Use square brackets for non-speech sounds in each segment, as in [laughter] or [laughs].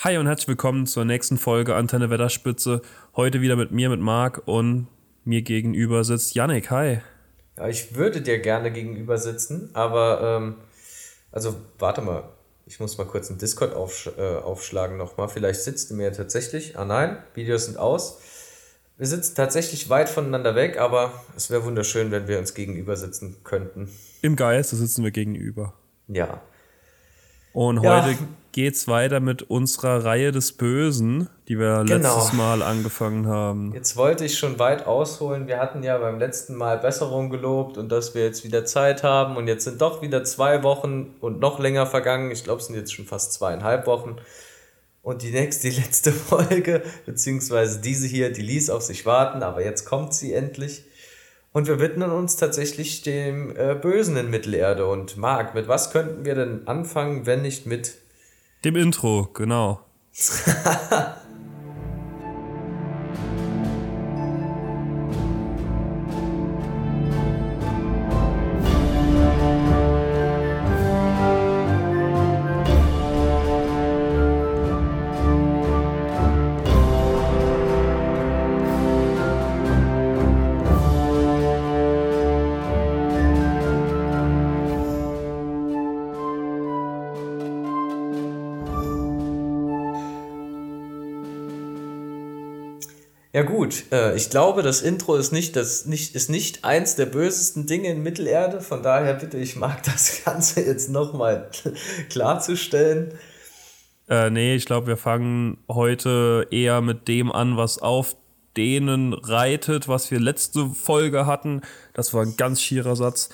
Hi und herzlich willkommen zur nächsten Folge Antenne Wetterspitze. Heute wieder mit mir, mit Marc und mir gegenüber sitzt Yannick. Hi. Ja, ich würde dir gerne gegenüber sitzen, aber ähm, also warte mal, ich muss mal kurz einen Discord aufsch äh, aufschlagen nochmal. Vielleicht sitzt du mir tatsächlich. Ah nein, Videos sind aus. Wir sitzen tatsächlich weit voneinander weg, aber es wäre wunderschön, wenn wir uns gegenüber sitzen könnten. Im Geiste sitzen wir gegenüber. Ja. Und Ja. heute geht's weiter mit unserer Reihe des Bösen, die wir Genau. letztes Mal angefangen haben. Jetzt wollte ich schon weit ausholen. Wir hatten ja beim letzten Mal Besserung gelobt und dass wir jetzt wieder Zeit haben. Und jetzt sind doch wieder zwei Wochen und noch länger vergangen. Ich glaube, es sind jetzt schon fast zweieinhalb Wochen. Und die nächste, die letzte [laughs] Folge, beziehungsweise diese hier, die ließ auf sich warten, aber jetzt kommt sie endlich. Und wir widmen uns tatsächlich dem äh, Bösen in Mittelerde. Und Marc, mit was könnten wir denn anfangen, wenn nicht mit Dem Intro, genau. [laughs] Ja gut, äh, ich glaube, das Intro ist nicht, das nicht, ist nicht eins der bösesten Dinge in Mittelerde. Von daher bitte ich mag das [laughs] Ganze jetzt nochmal [laughs] klarzustellen. Äh, nee, ich glaube, wir fangen heute eher mit dem an, was auf denen reitet, was wir letzte Folge hatten. Das war ein ganz schierer Satz.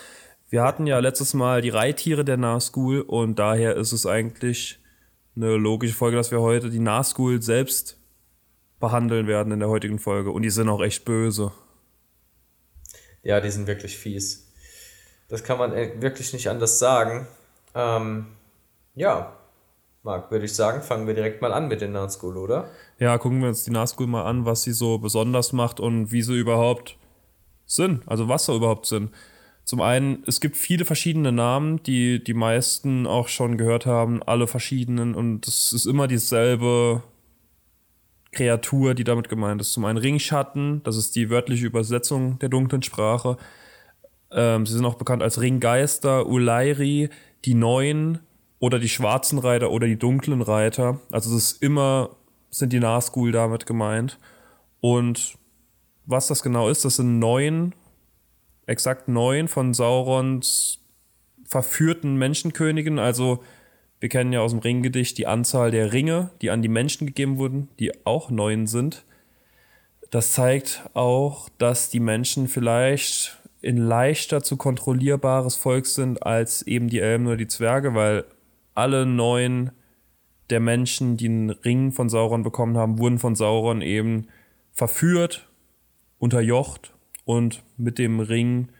Wir hatten ja letztes Mal die Reittiere der Nahschool und daher ist es eigentlich eine logische Folge, dass wir heute die Nahschool selbst behandeln werden in der heutigen Folge. Und die sind auch echt böse. Ja, die sind wirklich fies. Das kann man äh, wirklich nicht anders sagen. Ähm, ja, Marc, würde ich sagen, fangen wir direkt mal an mit den School, oder? Ja, gucken wir uns die Nahschool mal an, was sie so besonders macht und wie sie überhaupt sind, also was sie überhaupt sind. Zum einen, es gibt viele verschiedene Namen, die die meisten auch schon gehört haben, alle verschiedenen und es ist immer dieselbe Kreatur, die damit gemeint ist. Zum einen Ringschatten, das ist die wörtliche Übersetzung der dunklen Sprache. Ähm, sie sind auch bekannt als Ringgeister, Ulairi, die Neuen oder die schwarzen Reiter oder die dunklen Reiter. Also es ist immer, sind die Nahschool damit gemeint. Und was das genau ist, das sind neun, exakt neun von Saurons verführten Menschenkönigen. Also wir kennen ja aus dem Ringgedicht die Anzahl der Ringe, die an die Menschen gegeben wurden, die auch neun sind. Das zeigt auch, dass die Menschen vielleicht ein leichter zu kontrollierbares Volk sind als eben die Elben oder die Zwerge, weil alle neun der Menschen, die einen Ring von Sauron bekommen haben, wurden von Sauron eben verführt, unterjocht und mit dem Ring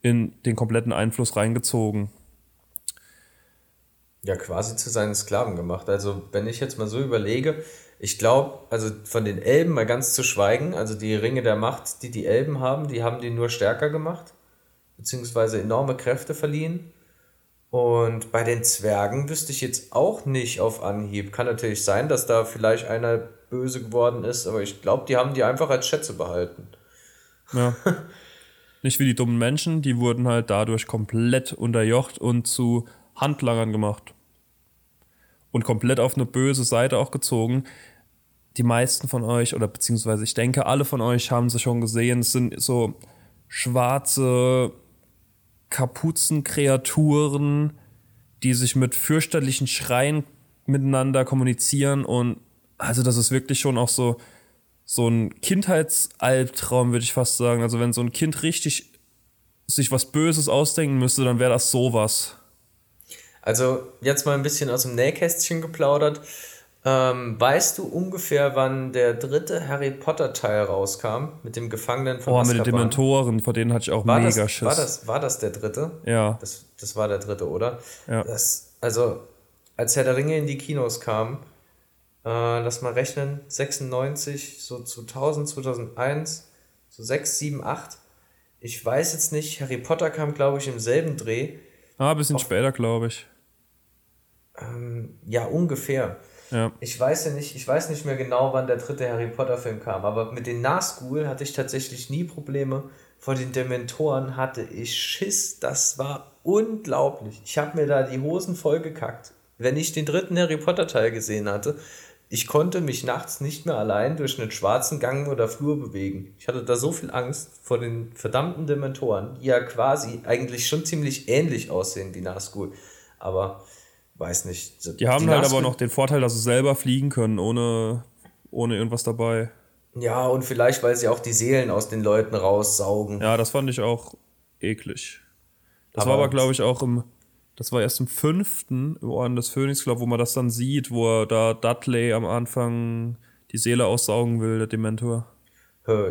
in den kompletten Einfluss reingezogen. Ja, quasi zu seinen Sklaven gemacht. Also, wenn ich jetzt mal so überlege, ich glaube, also von den Elben mal ganz zu schweigen, also die Ringe der Macht, die die Elben haben, die haben die nur stärker gemacht, beziehungsweise enorme Kräfte verliehen. Und bei den Zwergen wüsste ich jetzt auch nicht auf Anhieb. Kann natürlich sein, dass da vielleicht einer böse geworden ist, aber ich glaube, die haben die einfach als Schätze behalten. Ja. [laughs] Nicht wie die dummen Menschen, die wurden halt dadurch komplett unterjocht und zu Handlangern gemacht. Und komplett auf eine böse Seite auch gezogen. Die meisten von euch, oder beziehungsweise ich denke, alle von euch haben sie schon gesehen, es sind so schwarze Kapuzenkreaturen, die sich mit fürchterlichen Schreien miteinander kommunizieren und also das ist wirklich schon auch so so ein Kindheitsalbtraum, würde ich fast sagen. Also wenn so ein Kind richtig sich was Böses ausdenken müsste, dann wäre das sowas. Also jetzt mal ein bisschen aus dem Nähkästchen geplaudert. Ähm, weißt du ungefähr, wann der dritte Harry Potter Teil rauskam mit dem Gefangenen von Oh, mit den Azkaban? Dementoren, vor denen hatte ich auch War mega das, Schiss. war, das, war das der dritte? Ja. Das, das war der dritte, oder? Ja. Das, also, als Herr der Ringe in die Kinos kam, äh, lass mal rechnen, 96, so 2000, 2001, so 6, 7, 8. Ich weiß jetzt nicht, Harry Potter kam, glaube ich, im selben Dreh. Ah, ein bisschen später, glaube ich. Ähm, ja, ungefähr. Ja. Ich weiß ja nicht, ich weiß nicht mehr genau, wann der dritte Harry Potter-Film kam, aber mit den Nazgul hatte ich tatsächlich nie Probleme. Vor den Dementoren hatte ich Schiss, das war unglaublich. Ich habe mir da die Hosen vollgekackt. Wenn ich den dritten Harry Potter-Teil gesehen hatte, ich konnte mich nachts nicht mehr allein durch einen schwarzen Gang oder Flur bewegen. Ich hatte da so viel Angst vor den verdammten Dementoren, die ja quasi eigentlich schon ziemlich ähnlich aussehen wie Nazgul. Aber weiß nicht. Die haben die halt Nazgul aber noch den Vorteil, dass sie selber fliegen können, ohne, ohne irgendwas dabei. Ja, und vielleicht, weil sie auch die Seelen aus den Leuten raussaugen. Ja, das fand ich auch eklig. Das aber war aber, glaube ich, auch im das war erst im fünften im Orden des Phönix, glaube wo man das dann sieht, wo er da Dudley am Anfang die Seele aussaugen will, der Dementor.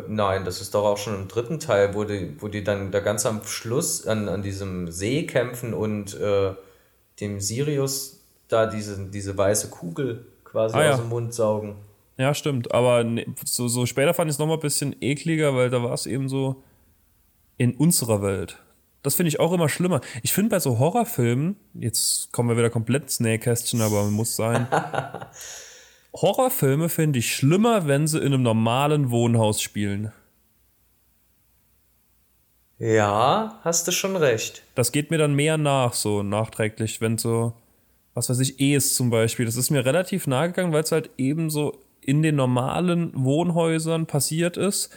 Nein, das ist doch auch schon im dritten Teil, wo die, wo die dann da ganz am Schluss an, an diesem See kämpfen und äh, dem Sirius da diese, diese weiße Kugel quasi ah, aus ja. dem Mund saugen. Ja, stimmt. Aber ne, so, so später fand ich es nochmal ein bisschen ekliger, weil da war es eben so in unserer Welt. Das finde ich auch immer schlimmer. Ich finde bei so Horrorfilmen, jetzt kommen wir wieder komplett ins Nähkästchen, aber muss sein. [laughs] Horrorfilme finde ich schlimmer, wenn sie in einem normalen Wohnhaus spielen. Ja, hast du schon recht. Das geht mir dann mehr nach, so nachträglich, wenn so, was weiß ich, Es zum Beispiel. Das ist mir relativ nahe gegangen, weil es halt eben so in den normalen Wohnhäusern passiert ist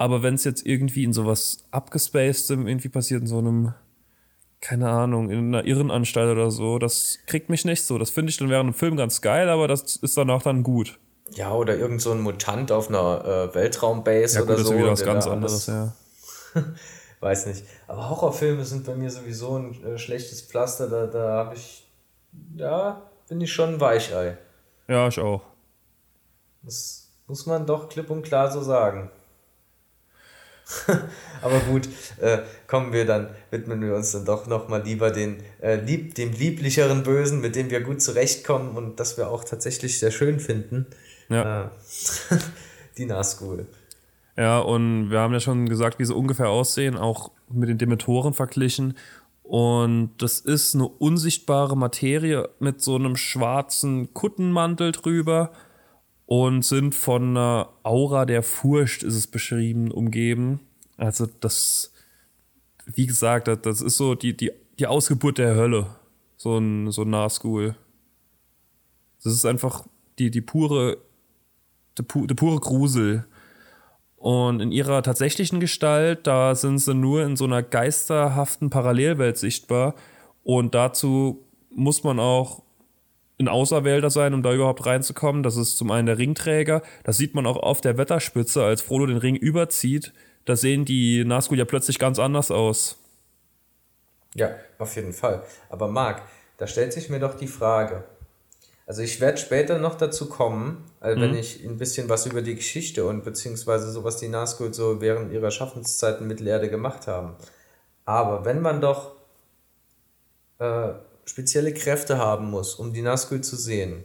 aber wenn es jetzt irgendwie in sowas abgespacedem irgendwie passiert, in so einem, keine Ahnung, in einer Irrenanstalt oder so, das kriegt mich nicht so. Das finde ich dann während einem Film ganz geil, aber das ist danach dann gut. Ja, oder irgend so ein Mutant auf einer äh, Weltraumbase ja, gut, oder das so. Das ist wieder was ganz anderes, ja. [laughs] Weiß nicht. Aber Horrorfilme sind bei mir sowieso ein äh, schlechtes Pflaster. Da, da habe ich, ja, bin ich schon ein Weichei. Ja, ich auch. Das muss man doch klipp und klar so sagen. [laughs] Aber gut, äh, kommen wir dann, widmen wir uns dann doch nochmal lieber den, äh, lieb, dem lieblicheren Bösen, mit dem wir gut zurechtkommen und das wir auch tatsächlich sehr schön finden. Ja. Äh, [laughs] die Nazgul. Ja, und wir haben ja schon gesagt, wie sie ungefähr aussehen, auch mit den Dementoren verglichen. Und das ist eine unsichtbare Materie mit so einem schwarzen Kuttenmantel drüber und sind von einer Aura der Furcht, ist es beschrieben, umgeben. Also das, wie gesagt, das ist so die, die, die Ausgeburt der Hölle, so ein, so ein Nahschool. Das ist einfach die, die pure, der, der pure Grusel. Und in ihrer tatsächlichen Gestalt, da sind sie nur in so einer geisterhaften Parallelwelt sichtbar. Und dazu muss man auch ein Auserwählter sein, um da überhaupt reinzukommen. Das ist zum einen der Ringträger. Das sieht man auch auf der Wetterspitze, als Frodo den Ring überzieht. Da sehen die Nazgul ja plötzlich ganz anders aus. Ja, auf jeden Fall. Aber Marc, da stellt sich mir doch die Frage. Also ich werde später noch dazu kommen, also mhm. wenn ich ein bisschen was über die Geschichte und beziehungsweise so was die Nazgul so während ihrer Schaffenszeit in Mittelerde gemacht haben. Aber wenn man doch äh, spezielle Kräfte haben muss, um die Nazgul zu sehen,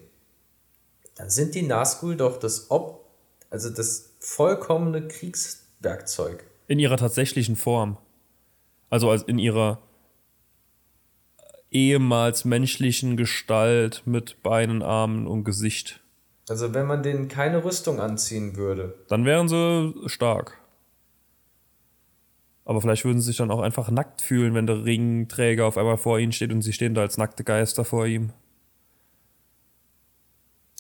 dann sind die Nazgul doch das Ob also das vollkommene Kriegswerkzeug. In ihrer tatsächlichen Form. Also als in ihrer ehemals menschlichen Gestalt mit Beinen, Armen und Gesicht. Also wenn man denen keine Rüstung anziehen würde. Dann wären sie stark. Aber vielleicht würden sie sich dann auch einfach nackt fühlen, wenn der Ringträger auf einmal vor ihnen steht und sie stehen da als nackte Geister vor ihm.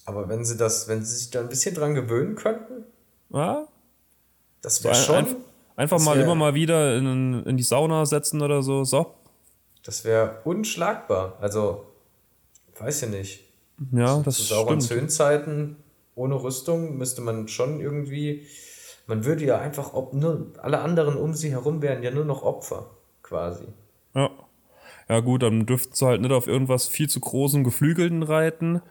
Aber wenn sie das, wenn sie sich da ein bisschen dran gewöhnen könnten? Ja. Das wäre so schon. Ein, einfach mal immer mal wieder in, in die Sauna setzen oder so. So. Das wäre unschlagbar. Also, weiß ja nicht. Ja, das Zu sauren Zöhnzeiten ohne Rüstung müsste man schon irgendwie man würde ja einfach, ob nur alle anderen um sie herum wären ja nur noch Opfer, quasi. Ja. Ja, gut, dann dürften sie halt nicht auf irgendwas viel zu großen Geflügelten reiten.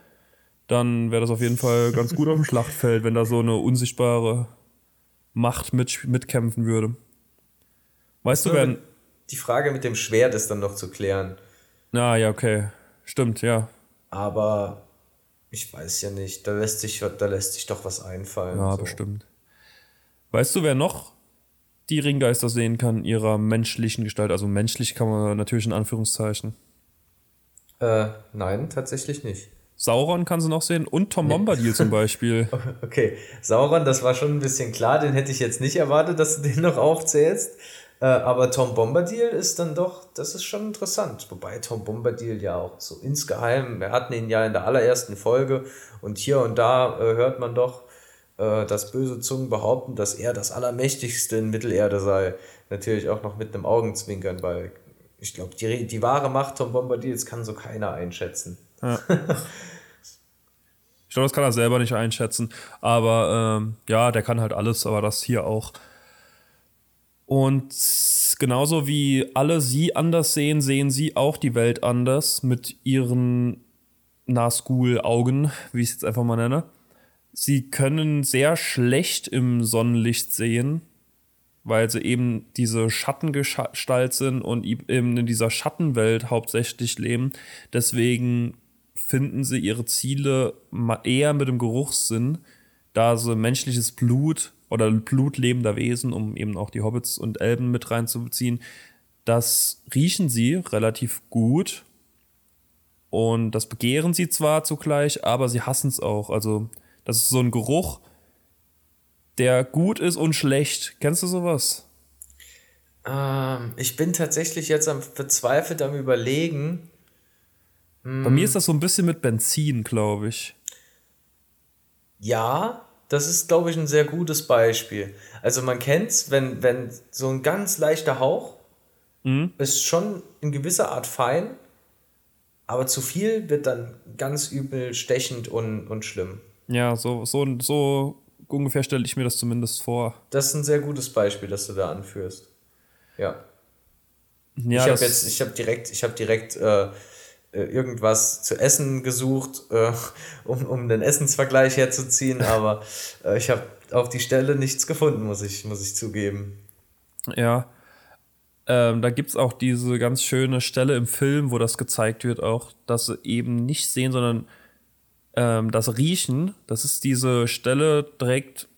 Dann wäre das auf jeden Fall ganz gut auf dem [laughs] Schlachtfeld, wenn da so eine unsichtbare Macht mit, mitkämpfen würde. Weißt du, wer. Die Frage mit dem Schwert ist dann noch zu klären. Ah, ja, okay. Stimmt, ja. Aber ich weiß ja nicht, da lässt sich, da lässt sich doch was einfallen. Ja, so. bestimmt. Weißt du, wer noch die Ringgeister sehen kann, ihrer menschlichen Gestalt? Also menschlich kann man natürlich in Anführungszeichen. Äh, nein, tatsächlich nicht. Sauron kann sie noch sehen und Tom Bombadil zum Beispiel. [laughs] Okay, Sauron, das war schon ein bisschen klar, den hätte ich jetzt nicht erwartet, dass du den noch aufzählst. Äh, aber Tom Bombadil ist dann doch, das ist schon interessant. Wobei Tom Bombadil ja auch so insgeheim, wir hatten ihn ja in der allerersten Folge und hier und da äh, hört man doch, äh, dass böse Zungen behaupten, dass er das Allermächtigste in Mittelerde sei. Natürlich auch noch mit einem Augenzwinkern, weil ich glaube, die, die wahre Macht Tom Bombadils kann so keiner einschätzen. Ja. [laughs] ich glaube, das kann er selber nicht einschätzen. Aber ähm, ja, der kann halt alles, aber das hier auch. Und genauso wie alle sie anders sehen, sehen sie auch die Welt anders mit ihren Nazgul-Augen, wie ich es jetzt einfach mal nenne. Sie können sehr schlecht im Sonnenlicht sehen, weil sie eben diese Schattengestalt sind und eben in dieser Schattenwelt hauptsächlich leben. Deswegen finden sie ihre Ziele eher mit dem Geruchssinn, da sie menschliches Blut oder blutlebender Wesen, um eben auch die Hobbits und Elben mit reinzubeziehen, das riechen sie relativ gut und das begehren sie zwar zugleich, aber sie hassen es auch. Also das ist so ein Geruch, der gut ist und schlecht. Kennst du sowas? Ähm, ich bin tatsächlich jetzt am verzweifelt am überlegen. Hm. Bei mir ist das so ein bisschen mit Benzin, glaube ich. Ja, das ist, glaube ich, ein sehr gutes Beispiel. Also man kennt es, wenn, wenn so ein ganz leichter Hauch mhm. ist schon in gewisser Art fein, aber zu viel wird dann ganz übel stechend und, und schlimm. Ja, so, so, so ungefähr stelle ich mir das zumindest vor. Das ist ein sehr gutes Beispiel, das du da anführst. Ja. ja ich habe jetzt, ich habe direkt, ich habe direkt äh, äh, irgendwas zu essen gesucht, äh, [laughs] um, um den Essensvergleich herzuziehen, [laughs] aber äh, ich habe auf die Stelle nichts gefunden, muss ich, muss ich zugeben. Ja. Ähm, da gibt es auch diese ganz schöne Stelle im Film, wo das gezeigt wird, auch, dass sie eben nicht sehen, sondern ähm, das Riechen. Das ist diese Stelle direkt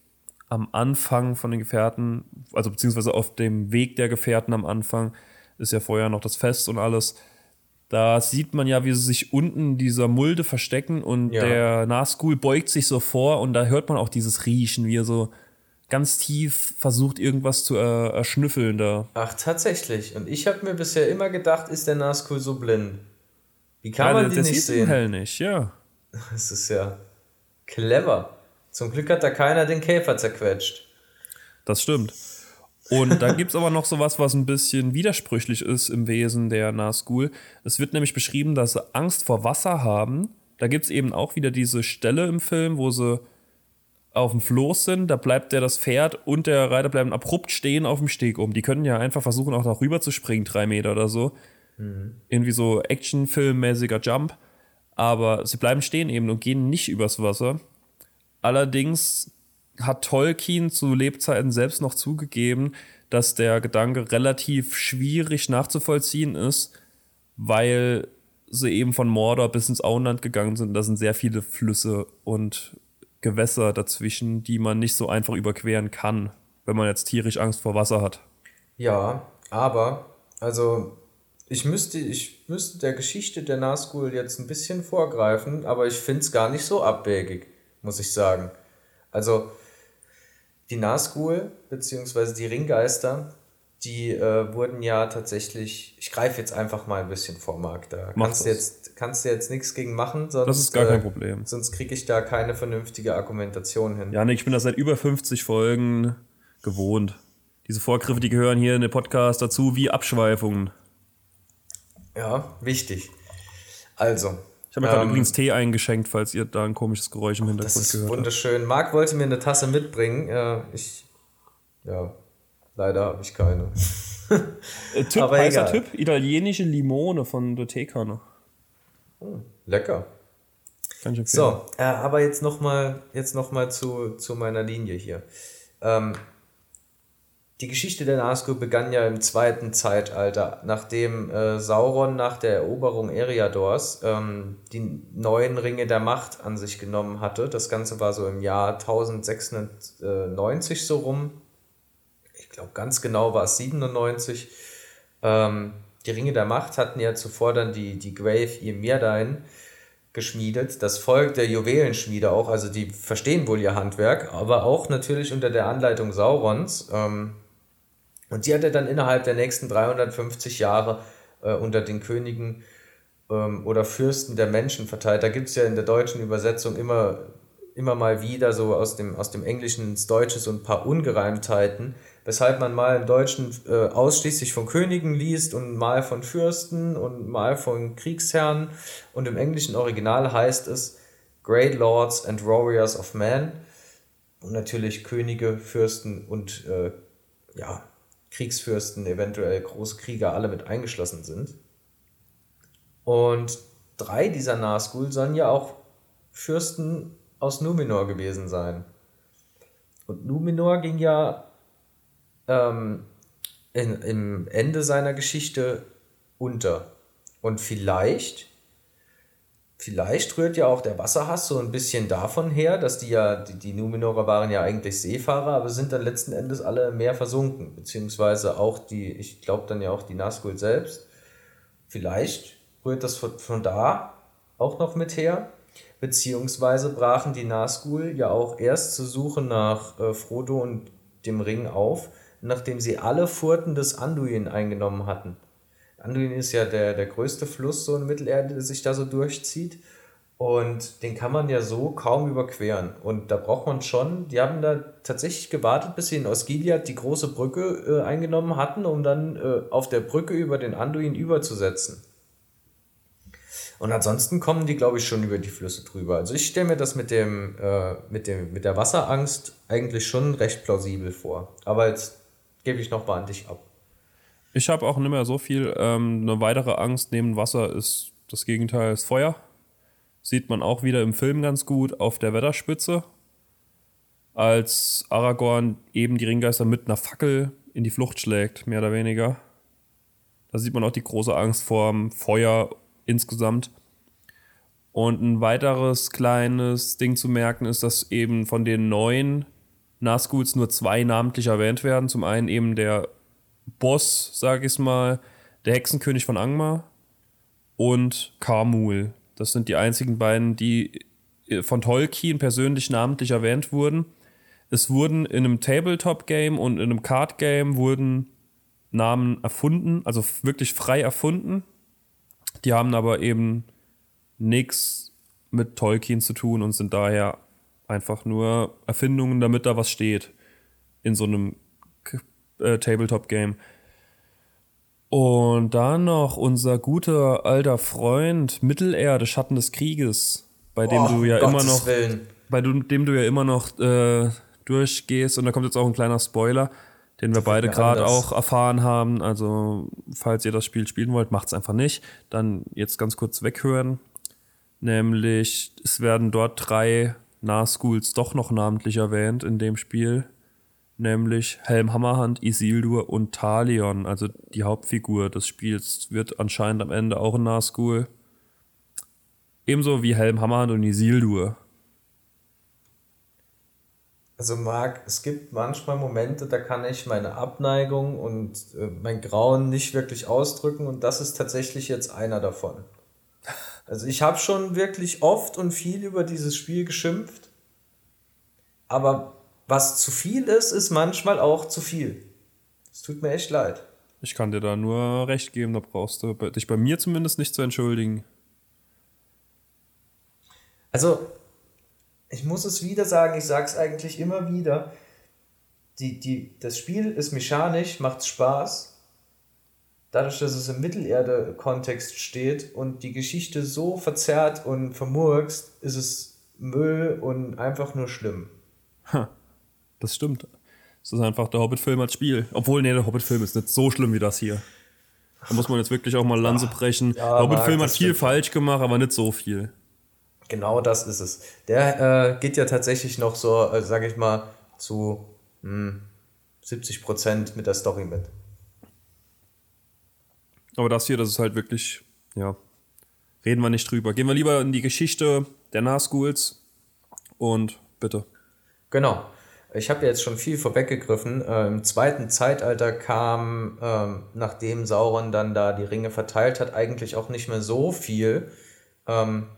am Anfang von den Gefährten, also beziehungsweise auf dem Weg der Gefährten am Anfang, ist ja vorher noch das Fest und alles da sieht man ja, wie sie sich unten dieser Mulde verstecken und ja. der Nazgul beugt sich so vor und da hört man auch dieses Riechen, wie er so ganz tief versucht, irgendwas zu äh, erschnüffeln da. Ach, tatsächlich. Und ich habe mir bisher immer gedacht, ist der Nazgul so blind? Wie kann ja, man die nicht sehen? hell nicht, ja. [laughs] Das ist ja clever. Zum Glück hat da keiner den Käfer zerquetscht. Das stimmt. Und da gibt es aber noch so was, was ein bisschen widersprüchlich ist im Wesen der Nazgul. Es wird nämlich beschrieben, dass sie Angst vor Wasser haben. Da gibt es eben auch wieder diese Stelle im Film, wo sie auf dem Floß sind, da bleibt der das Pferd und der Reiter bleiben abrupt stehen auf dem Steg um. Die können ja einfach versuchen, auch noch rüber zu springen, drei Meter oder so. Mhm. Irgendwie so Actionfilmmäßiger Jump. Aber sie bleiben stehen eben und gehen nicht übers Wasser. Allerdings hat Tolkien zu Lebzeiten selbst noch zugegeben, dass der Gedanke relativ schwierig nachzuvollziehen ist, weil sie eben von Mordor bis ins Auenland gegangen sind. Da sind sehr viele Flüsse und Gewässer dazwischen, die man nicht so einfach überqueren kann, wenn man jetzt tierisch Angst vor Wasser hat. Ja, aber, also ich müsste, ich müsste der Geschichte der Nazgul jetzt ein bisschen vorgreifen, aber ich finde es gar nicht so abwegig, muss ich sagen. Also, die Nazgul, beziehungsweise die Ringgeister, die äh, wurden ja tatsächlich, ich greife jetzt einfach mal ein bisschen vor, Marc, da kannst du, jetzt, kannst du jetzt nichts gegen machen, sonst, das ist gar kein äh, Problem. sonst kriege ich da keine vernünftige Argumentation hin. Ja, nee, ich bin da seit über 50 Folgen gewohnt. Diese Vorgriffe, die gehören hier in den Podcast dazu wie Abschweifungen. Ja, wichtig. Also, ich habe mir gerade ähm, übrigens Tee eingeschenkt, falls ihr da ein komisches Geräusch im Hintergrund gehört habt. Das ist wunderschön. Marc wollte mir eine Tasse mitbringen. Ja, ich, ja, leider habe ich keine. äh, Tipp, Aber heißer Tipp, italienische Limone von der Teekanne. Lecker. Kann ich empfehlen. So, äh, aber jetzt nochmal noch zu, zu meiner Linie hier. Ähm, die Geschichte der Nazgul begann ja im zweiten Zeitalter, nachdem äh, Sauron nach der Eroberung Eriadors ähm, die neuen Ringe der Macht an sich genommen hatte. Das Ganze war so im Jahr 1690 so rum. Ich glaube, ganz genau war es 97. Ähm, die Ringe der Macht hatten ja zuvor dann die, die Grave Ymierdain geschmiedet. Das Volk der Juwelenschmiede auch, also die verstehen wohl ihr Handwerk, aber auch natürlich unter der Anleitung Saurons. Ähm, und die hat er dann innerhalb der nächsten 350 Jahre äh, unter den Königen ähm, oder Fürsten der Menschen verteilt. Da gibt es ja in der deutschen Übersetzung immer, immer mal wieder so aus dem, aus dem Englischen ins Deutsche so ein paar Ungereimtheiten, weshalb man mal im Deutschen äh, ausschließlich von Königen liest und mal von Fürsten und mal von Kriegsherren. Und im englischen Original heißt es Great Lords and Warriors of Man. Und natürlich Könige, Fürsten und äh, ja, Kriegsfürsten, eventuell Großkrieger, alle mit eingeschlossen sind. Und drei dieser Nazgul sollen ja auch Fürsten aus Numenor gewesen sein. Und Numenor ging ja ähm, in, im Ende seiner Geschichte unter. Und vielleicht Vielleicht rührt ja auch der Wasserhass so ein bisschen davon her, dass die ja, die, die Numenorer waren ja eigentlich Seefahrer, aber sind dann letzten Endes alle im Meer versunken. Beziehungsweise auch die, ich glaube dann ja auch die Nazgul selbst. Vielleicht rührt das von, von da auch noch mit her. Beziehungsweise brachen die Nazgul ja auch erst zur Suche nach äh, Frodo und dem Ring auf, nachdem sie alle Furten des Anduin eingenommen hatten. Anduin ist ja der, der größte Fluss so in Mittelerde, der sich da so durchzieht. Und den kann man ja so kaum überqueren. Und da braucht man schon, die haben da tatsächlich gewartet, bis sie in Osgiliath die große Brücke äh, eingenommen hatten, um dann äh, auf der Brücke über den Anduin überzusetzen. Und ansonsten kommen die, glaube ich, schon über die Flüsse drüber. Also ich stelle mir das mit, dem, äh, mit, dem, mit der Wasserangst eigentlich schon recht plausibel vor. Aber jetzt gebe ich noch mal an dich ab. Ich habe auch nicht mehr so viel. Ähm, eine weitere Angst neben Wasser ist das Gegenteil, ist Feuer. Sieht man auch wieder im Film ganz gut auf der Wetterspitze, als Aragorn eben die Ringgeister mit einer Fackel in die Flucht schlägt, mehr oder weniger. Da sieht man auch die große Angst vor dem Feuer insgesamt. Und ein weiteres kleines Ding zu merken ist, dass eben von den neun Nazguls nur zwei namentlich erwähnt werden. Zum einen eben der Boss, sag ich mal, der Hexenkönig von Angmar und Karmul. Das sind die einzigen beiden, die äh, von Tolkien persönlich namentlich erwähnt wurden. Es wurden in einem Tabletop-Game und in einem Card-Game wurden Namen erfunden, also wirklich frei erfunden. Die haben aber eben nichts mit Tolkien zu tun und sind daher einfach nur Erfindungen, damit da was steht in so einem äh, Tabletop-Game. Und dann noch unser guter alter Freund Mittelerde, Schatten des Krieges, bei dem oh, du ja Gottes immer noch, Willen. bei dem du ja immer noch äh, durchgehst. Und da kommt jetzt auch ein kleiner Spoiler, den wir beide gerade auch erfahren haben. Also falls ihr das Spiel spielen wollt, macht es einfach nicht. Dann jetzt ganz kurz weghören. Nämlich es werden dort drei Nahschools doch noch namentlich erwähnt in dem Spiel nämlich Helm Hammerhand, Isildur und Talion, also die Hauptfigur des Spiels, wird anscheinend am Ende auch ein Nazgul. Ebenso wie Helm Hammerhand und Isildur. Also Marc, es gibt manchmal Momente, da kann ich meine Abneigung und äh, mein Grauen nicht wirklich ausdrücken und das ist tatsächlich jetzt einer davon. Also ich habe schon wirklich oft und viel über dieses Spiel geschimpft, aber was zu viel ist, ist manchmal auch zu viel. Es tut mir echt leid. Ich kann dir da nur recht geben, da brauchst du dich bei mir zumindest nicht zu entschuldigen. Also, ich muss es wieder sagen, ich sage es eigentlich immer wieder. Die, die, das Spiel ist mechanisch, macht Spaß. Dadurch, dass es im Mittelerde-Kontext steht und die Geschichte so verzerrt und vermurkst, ist es Müll und einfach nur schlimm. Ha. Das stimmt. Es ist einfach der Hobbit-Film als Spiel. Obwohl, nee, der Hobbit-Film ist nicht so schlimm wie das hier. Da muss man jetzt wirklich auch mal Lanze brechen. Ja, der Hobbit-Film hat viel falsch gemacht, aber nicht so viel. Genau das ist es. Der äh, geht ja tatsächlich noch so, äh, sag ich mal, zu mh, 70 Prozent mit der Story mit. Aber das hier, das ist halt wirklich, ja, reden wir nicht drüber. Gehen wir lieber in die Geschichte der Nahschools und bitte. Genau. Ich habe jetzt schon viel vorweggegriffen. Äh, Im zweiten Zeitalter kam, ähm, nachdem Sauron dann da die Ringe verteilt hat, eigentlich auch nicht mehr so viel. Ähm,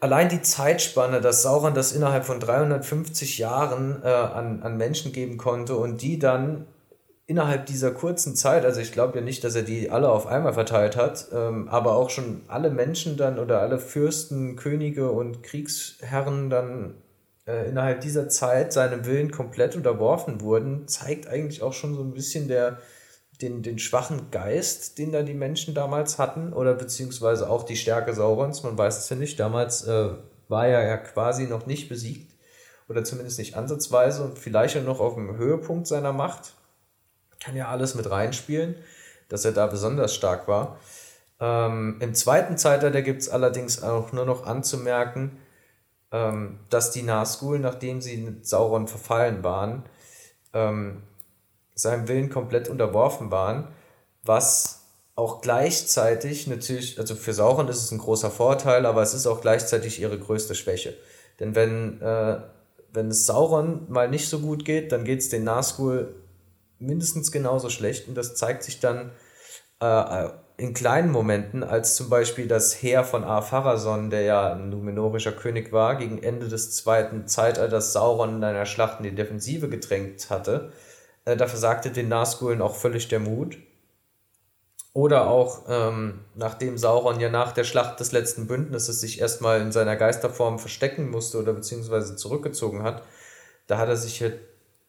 allein die Zeitspanne, dass Sauron das innerhalb von 350 Jahren äh, an, an Menschen geben konnte und die dann innerhalb dieser kurzen Zeit, also ich glaube ja nicht, dass er die alle auf einmal verteilt hat, ähm, aber auch schon alle Menschen dann oder alle Fürsten, Könige und Kriegsherren dann äh, innerhalb dieser Zeit seinem Willen komplett unterworfen wurden, zeigt eigentlich auch schon so ein bisschen der, den, den schwachen Geist, den da die Menschen damals hatten, oder beziehungsweise auch die Stärke Saurons, man weiß es ja nicht. Damals äh, war er ja quasi noch nicht besiegt, oder zumindest nicht ansatzweise und vielleicht auch noch auf dem Höhepunkt seiner Macht kann ja alles mit reinspielen, dass er da besonders stark war. Ähm, Im zweiten Zeitalter gibt es allerdings auch nur noch anzumerken, ähm, dass die Nazgul, nachdem sie mit Sauron verfallen waren, ähm, seinem Willen komplett unterworfen waren, was auch gleichzeitig natürlich, also für Sauron ist es ein großer Vorteil, aber es ist auch gleichzeitig ihre größte Schwäche. Denn wenn, äh, wenn es Sauron mal nicht so gut geht, dann geht es den Nazgul mindestens genauso schlecht und das zeigt sich dann äh, in kleinen Momenten, als zum Beispiel das Heer von Ar-Pharazôn, der ja ein numenorischer König war, gegen Ende des zweiten Zeitalters Sauron in einer Schlacht in die Defensive gedrängt hatte. Äh, da versagte den Nazgulen auch völlig der Mut. Oder auch, ähm, nachdem Sauron ja nach der Schlacht des letzten Bündnisses sich erstmal in seiner Geisterform verstecken musste oder beziehungsweise zurückgezogen hat, da hat er sich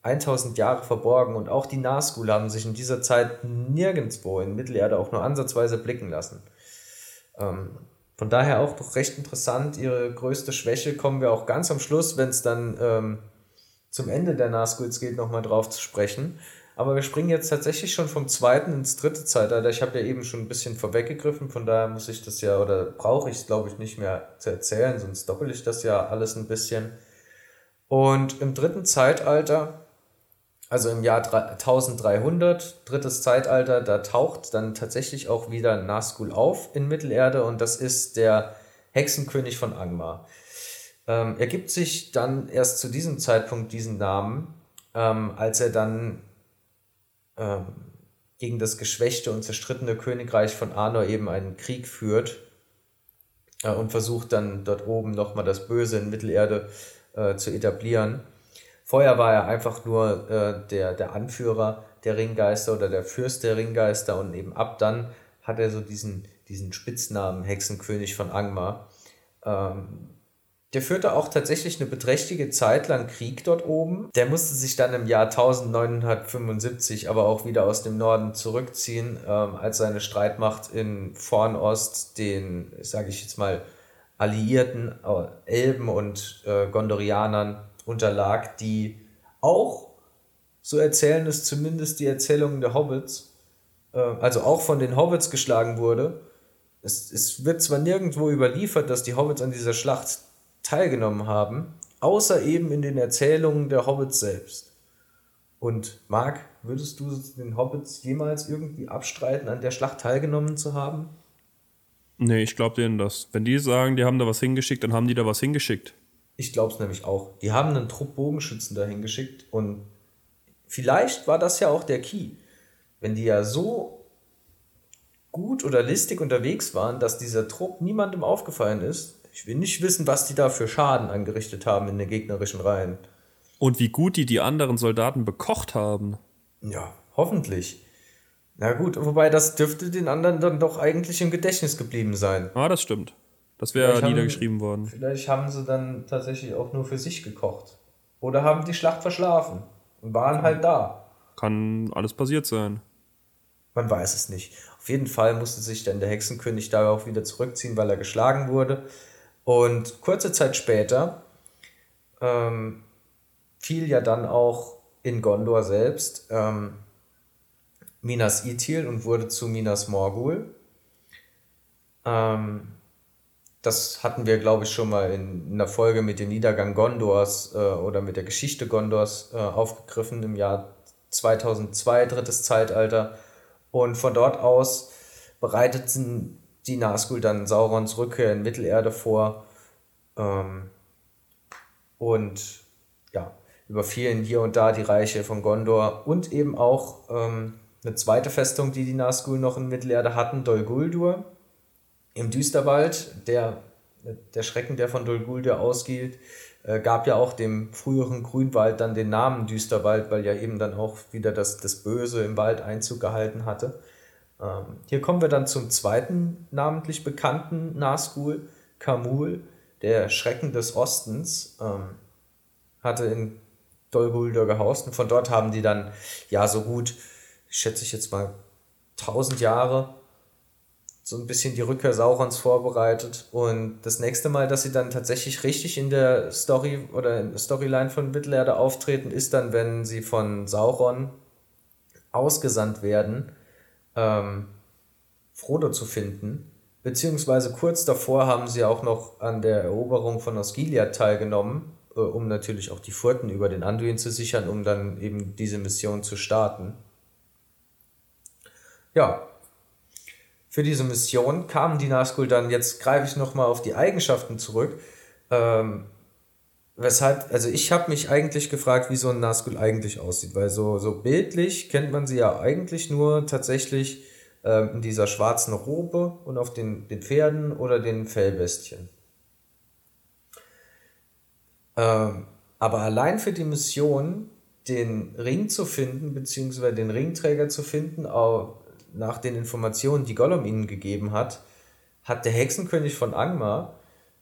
1000 Jahre verborgen und auch die Nazgul haben sich in dieser Zeit nirgendwo in Mittelerde auch nur ansatzweise blicken lassen. Ähm, von daher auch doch recht interessant. Ihre größte Schwäche kommen wir auch ganz am Schluss, wenn es dann ähm, zum Ende der Nazguls geht, nochmal drauf zu sprechen. Aber wir springen jetzt tatsächlich schon vom zweiten ins dritte Zeitalter. Ich habe ja eben schon ein bisschen vorweggegriffen, von daher muss ich das ja oder brauche ich es, glaube ich, nicht mehr zu erzählen, sonst doppel ich das ja alles ein bisschen. Und im dritten Zeitalter also im Jahr 1300, drittes Zeitalter, da taucht dann tatsächlich auch wieder Nazgul auf in Mittelerde und das ist der Hexenkönig von Angmar. Ähm, er gibt sich dann erst zu diesem Zeitpunkt diesen Namen, ähm, als er dann ähm, gegen das geschwächte und zerstrittene Königreich von Arnor eben einen Krieg führt äh, und versucht dann dort oben nochmal das Böse in Mittelerde äh, zu etablieren. Vorher war er einfach nur äh, der, der Anführer der Ringgeister oder der Fürst der Ringgeister und eben ab dann hat er so diesen, diesen Spitznamen Hexenkönig von Angmar. Ähm, der führte auch tatsächlich eine beträchtliche Zeit lang Krieg dort oben. Der musste sich dann im Jahr 1975 aber auch wieder aus dem Norden zurückziehen, ähm, als seine Streitmacht in Vornost den, sage ich jetzt mal, Alliierten, äh, Elben und äh, Gondorianern unterlag, die auch, so erzählen es zumindest die Erzählungen der Hobbits, äh, also auch von den Hobbits geschlagen wurde. Es, es wird zwar nirgendwo überliefert, dass die Hobbits an dieser Schlacht teilgenommen haben, außer eben in den Erzählungen der Hobbits selbst. Und Marc, würdest du den Hobbits jemals irgendwie abstreiten, an der Schlacht teilgenommen zu haben? Nee, ich glaube denen das. Wenn die sagen, die haben da was hingeschickt, dann haben die da was hingeschickt. Ich glaube es nämlich auch. Die haben einen Trupp Bogenschützen dahin geschickt und vielleicht war das ja auch der Key. Wenn die ja so gut oder listig unterwegs waren, dass dieser Trupp niemandem aufgefallen ist, ich will nicht wissen, was die da für Schaden angerichtet haben in den gegnerischen Reihen. Und wie gut die die anderen Soldaten bekocht haben. Ja, hoffentlich. Na gut, wobei das dürfte den anderen dann doch eigentlich im Gedächtnis geblieben sein. Ah, das stimmt. Das wäre niedergeschrieben haben, worden. Vielleicht haben sie dann tatsächlich auch nur für sich gekocht. Oder haben die Schlacht verschlafen und waren halt da. Kann alles passiert sein. Man weiß es nicht. Auf jeden Fall musste sich dann der Hexenkönig da auch wieder zurückziehen, weil er geschlagen wurde. Und kurze Zeit später ähm, fiel ja dann auch in Gondor selbst ähm, Minas Ithil und wurde zu Minas Morgul. Ähm, das hatten wir, glaube ich, schon mal in einer Folge mit dem Niedergang Gondors äh, oder mit der Geschichte Gondors äh, aufgegriffen im Jahr 2002, drittes Zeitalter. Und von dort aus bereiteten die Nazgul dann Saurons Rückkehr in Mittelerde vor ähm, und ja, überfielen hier und da die Reiche von Gondor und eben auch ähm, eine zweite Festung, die die Nazgul noch in Mittelerde hatten, Dol Guldur im Düsterwald, der der Schrecken, der von Dol Guldur ausgeht, äh, gab ja auch dem früheren Grünwald dann den Namen Düsterwald, weil ja eben dann auch wieder das, das Böse im Wald Einzug gehalten hatte. Ähm, hier kommen wir dann zum zweiten namentlich bekannten Nazgul, Kamul, der Schrecken des Ostens, ähm, hatte in Dol Guldur gehaust und von dort haben die dann ja so gut, schätze ich jetzt mal, 1000 Jahre so ein bisschen die Rückkehr Saurons vorbereitet. Und das nächste Mal, dass sie dann tatsächlich richtig in der Story oder in der Storyline von Mittelerde auftreten, ist dann, wenn sie von Sauron ausgesandt werden, ähm, Frodo zu finden. Beziehungsweise kurz davor haben sie auch noch an der Eroberung von Osgiliath teilgenommen, äh, um natürlich auch die Furten über den Anduin zu sichern, um dann eben diese Mission zu starten. Ja, für diese Mission kamen die Nazgul dann, jetzt greife ich nochmal auf die Eigenschaften zurück, ähm, weshalb, also ich habe mich eigentlich gefragt, wie so ein Nazgul eigentlich aussieht, weil so, so bildlich kennt man sie ja eigentlich nur tatsächlich ähm, in dieser schwarzen Robe und auf den, den Pferden oder den Fellbestien. Ähm, aber allein für die Mission, den Ring zu finden, beziehungsweise den Ringträger zu finden, auch nach den Informationen, die Gollum ihnen gegeben hat, hat der Hexenkönig von Angmar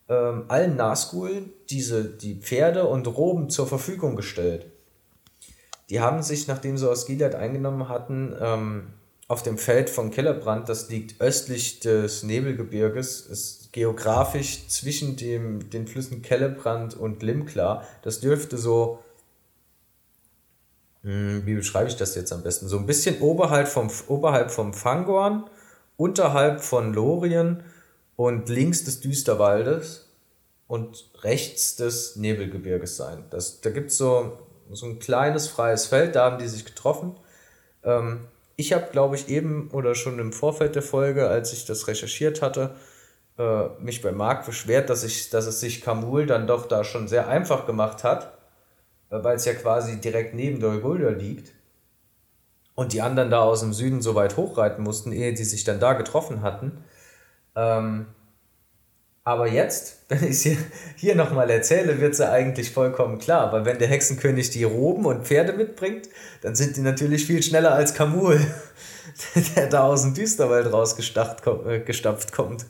ähm, allen Nazgul diese, die Pferde und Roben zur Verfügung gestellt. Die haben sich, nachdem sie aus Gilead eingenommen hatten, ähm, auf dem Feld von Kellerbrand, das liegt östlich des Nebelgebirges, ist geografisch zwischen dem, den Flüssen Kellebrand und Limklar. Das dürfte so wie beschreibe ich das jetzt am besten? So ein bisschen oberhalb vom, oberhalb vom Fangorn, unterhalb von Lorien und links des Düsterwaldes und rechts des Nebelgebirges sein. Das, da gibt es so, so ein kleines freies Feld, da haben die sich getroffen. Ähm, ich habe, glaube ich, eben oder schon im Vorfeld der Folge, als ich das recherchiert hatte, äh, mich bei Marc beschwert, dass, ich, dass es sich Kamul dann doch da schon sehr einfach gemacht hat weil es ja quasi direkt neben Dolgulda liegt und die anderen da aus dem Süden so weit hochreiten mussten, ehe die sich dann da getroffen hatten. Ähm, aber jetzt, [laughs] wenn ich es hier, hier nochmal erzähle, wird es ja eigentlich vollkommen klar. Weil wenn der Hexenkönig die Roben und Pferde mitbringt, dann sind die natürlich viel schneller als Kamul, [laughs] der da aus dem Düsterwald rausgestapft kommt.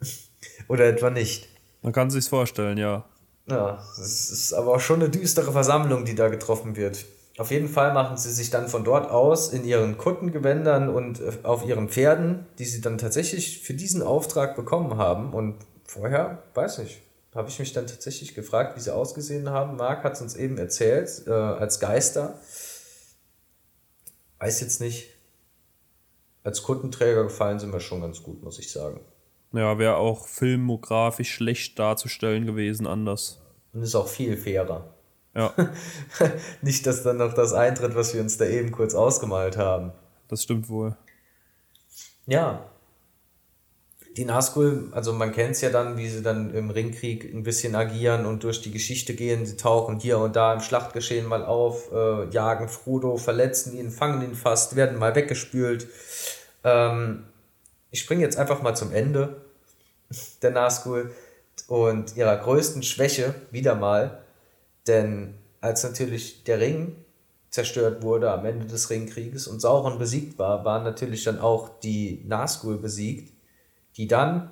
[laughs] Oder etwa nicht. Man kann sich's vorstellen, ja. Ja, es ist aber auch schon eine düstere Versammlung, die da getroffen wird. Auf jeden Fall machen sie sich dann von dort aus in ihren Kuttengewändern und äh, auf ihren Pferden, die sie dann tatsächlich für diesen Auftrag bekommen haben. Und vorher, weiß nicht, habe ich mich dann tatsächlich gefragt, wie sie ausgesehen haben. Marc hat es uns eben erzählt, äh, als Geister. Weiß jetzt nicht. Als Kundenträger gefallen sind mir schon ganz gut, muss ich sagen. Ja, wäre auch filmografisch schlecht darzustellen gewesen, anders. Und ist auch viel fairer. Ja. [laughs] Nicht, dass dann noch das eintritt, was wir uns da eben kurz ausgemalt haben. Das stimmt wohl. Ja. Die Nazgul, also man kennt es ja dann, wie sie dann im Ringkrieg ein bisschen agieren und durch die Geschichte gehen. Sie tauchen hier und da im Schlachtgeschehen mal auf, äh, jagen Frodo, verletzen ihn, fangen ihn fast, werden mal weggespült. Ähm, ich springe jetzt einfach mal zum Ende der Nazgul und ihrer größten Schwäche wieder mal. Denn als natürlich der Ring zerstört wurde am Ende des Ringkrieges und Sauron besiegt war, waren natürlich dann auch die Nazgul besiegt, die dann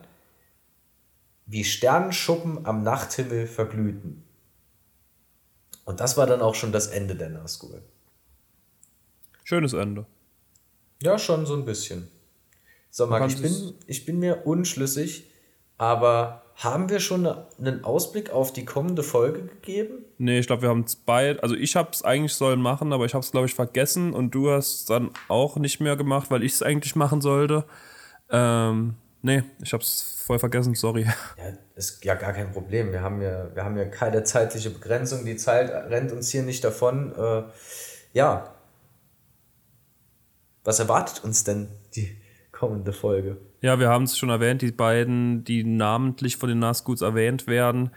wie Sternenschuppen am Nachthimmel verglühten. Und das war dann auch schon das Ende der Nazgul. Schönes Ende. Ja, schon so ein bisschen. So, Marc, ich bin, ich bin mir unschlüssig, aber haben wir schon einen Ausblick auf die kommende Folge gegeben? Nee, ich glaube, wir haben es beide. Also, ich habe es eigentlich sollen machen, aber ich habe es, glaube ich, vergessen und du hast es dann auch nicht mehr gemacht, weil ich es eigentlich machen sollte. Ähm, nee, ich habe es voll vergessen, sorry. [laughs] Ja, ist ja gar kein Problem. Wir haben ja, wir haben ja keine zeitliche Begrenzung. Die Zeit rennt uns hier nicht davon. Äh, ja. Was erwartet uns denn die kommende Folge. Ja, wir haben es schon erwähnt, die beiden, die namentlich von den Nazguls erwähnt werden,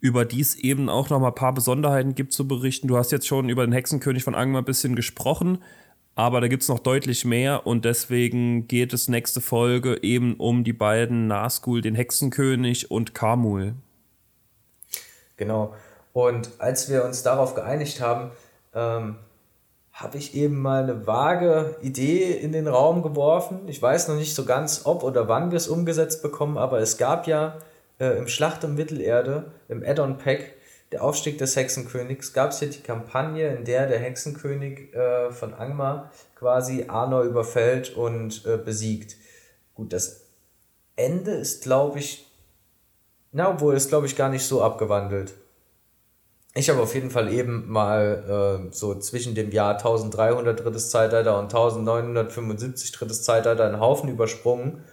über die es eben auch noch mal ein paar Besonderheiten gibt zu berichten. Du hast jetzt schon über den Hexenkönig von Angmar ein bisschen gesprochen. Aber da gibt es noch deutlich mehr und deswegen geht es nächste Folge eben um die beiden Nazgul, den Hexenkönig und Kamul. Genau. Und als wir uns darauf geeinigt haben, ähm, habe ich eben mal eine vage Idee in den Raum geworfen. Ich weiß noch nicht so ganz, ob oder wann wir es umgesetzt bekommen, aber es gab ja äh, im Schlacht um Mittelerde, im Add-on-Pack, der Aufstieg des Hexenkönigs, gab es ja die Kampagne, in der der Hexenkönig äh, von Angmar quasi Arnor überfällt und äh, besiegt. Gut, das Ende ist, glaube ich, na, obwohl ist, glaube ich, gar nicht so abgewandelt. Ich habe auf jeden Fall eben mal äh, so zwischen dem Jahr 1300 drittes Zeitalter und 1975 drittes Zeitalter einen Haufen übersprungen.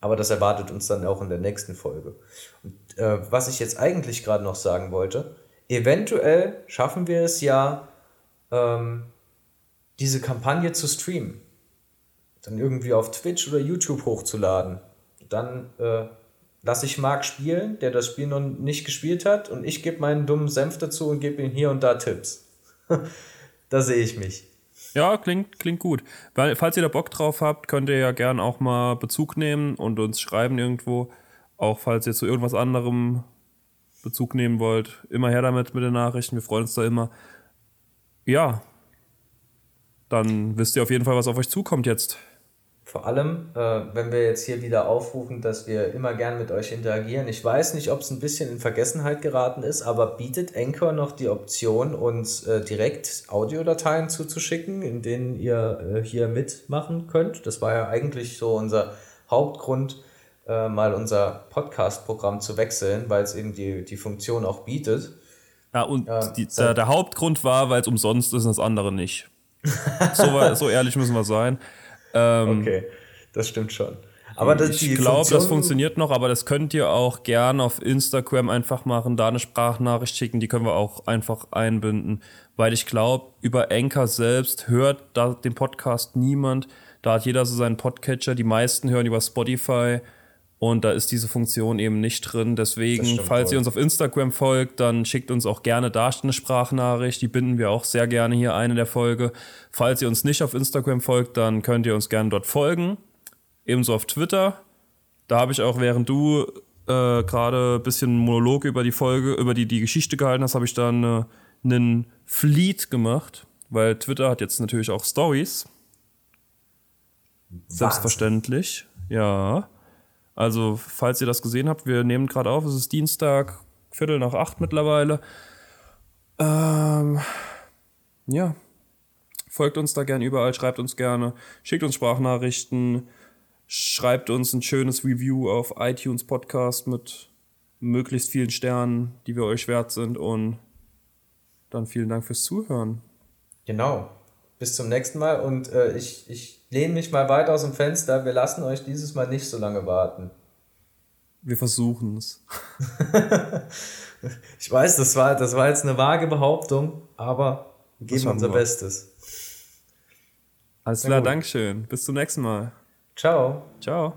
Aber das erwartet uns dann auch in der nächsten Folge. Und äh, was ich jetzt eigentlich gerade noch sagen wollte, eventuell schaffen wir es ja, ähm, diese Kampagne zu streamen. Dann irgendwie auf Twitch oder YouTube hochzuladen. Dann äh, lasse ich Marc spielen, der das Spiel noch nicht gespielt hat, und ich gebe meinen dummen Senf dazu und gebe ihm hier und da Tipps. [laughs] da sehe ich mich. Ja, klingt, klingt gut. Weil, falls ihr da Bock drauf habt, könnt ihr ja gern auch mal Bezug nehmen und uns schreiben irgendwo. Auch falls ihr zu irgendwas anderem Bezug nehmen wollt. Immer her damit mit den Nachrichten. Wir freuen uns da immer. Ja. Dann wisst ihr auf jeden Fall, was auf euch zukommt jetzt. Vor allem, äh, wenn wir jetzt hier wieder aufrufen, dass wir immer gern mit euch interagieren. Ich weiß nicht, ob es ein bisschen in Vergessenheit geraten ist, aber bietet Anchor noch die Option, uns äh, direkt Audiodateien zuzuschicken, in denen ihr äh, hier mitmachen könnt? Das war ja eigentlich so unser Hauptgrund, äh, mal unser Podcast-Programm zu wechseln, weil es eben die, die Funktion auch bietet. Ja, und ja, die, der, der Hauptgrund war, weil es umsonst ist und das andere nicht. [laughs] so, so ehrlich müssen wir sein. Ähm, okay, das stimmt schon. Aber das, ich glaube, das funktioniert noch, aber das könnt ihr auch gerne auf Instagram einfach machen, da eine Sprachnachricht schicken, die können wir auch einfach einbinden, weil ich glaube, über Anchor selbst hört da den Podcast niemand. Da hat jeder so seinen Podcatcher, die meisten hören über Spotify und da ist diese Funktion eben nicht drin. Deswegen, falls wohl. ihr uns auf Instagram folgt, dann schickt uns auch gerne da eine Sprachnachricht. Die binden wir auch sehr gerne hier ein in der Folge. Falls ihr uns nicht auf Instagram folgt, dann könnt ihr uns gerne dort folgen. Ebenso auf Twitter. Da habe ich auch, während du äh, gerade ein bisschen Monolog über die Folge, über die, die Geschichte gehalten hast, habe ich dann äh, einen Fleet gemacht. Weil Twitter hat jetzt natürlich auch Stories. Selbstverständlich. Ja. Also, falls ihr das gesehen habt, wir nehmen gerade auf, es ist Dienstag, Viertel nach acht mittlerweile. Ähm, ja. Folgt uns da gerne überall, schreibt uns gerne, schickt uns Sprachnachrichten, schreibt uns ein schönes Review auf iTunes Podcast mit möglichst vielen Sternen, die wir euch wert sind. Und dann vielen Dank fürs Zuhören. Genau. Bis zum nächsten Mal und äh, ich, ich lehne mich mal weit aus dem Fenster. Wir lassen euch dieses Mal nicht so lange warten. Wir versuchen es. [laughs] ich weiß, das war, das war jetzt eine vage Behauptung, aber wir geben unser wir. Bestes. Alles klar, Dankeschön. Bis zum nächsten Mal. Ciao. Ciao.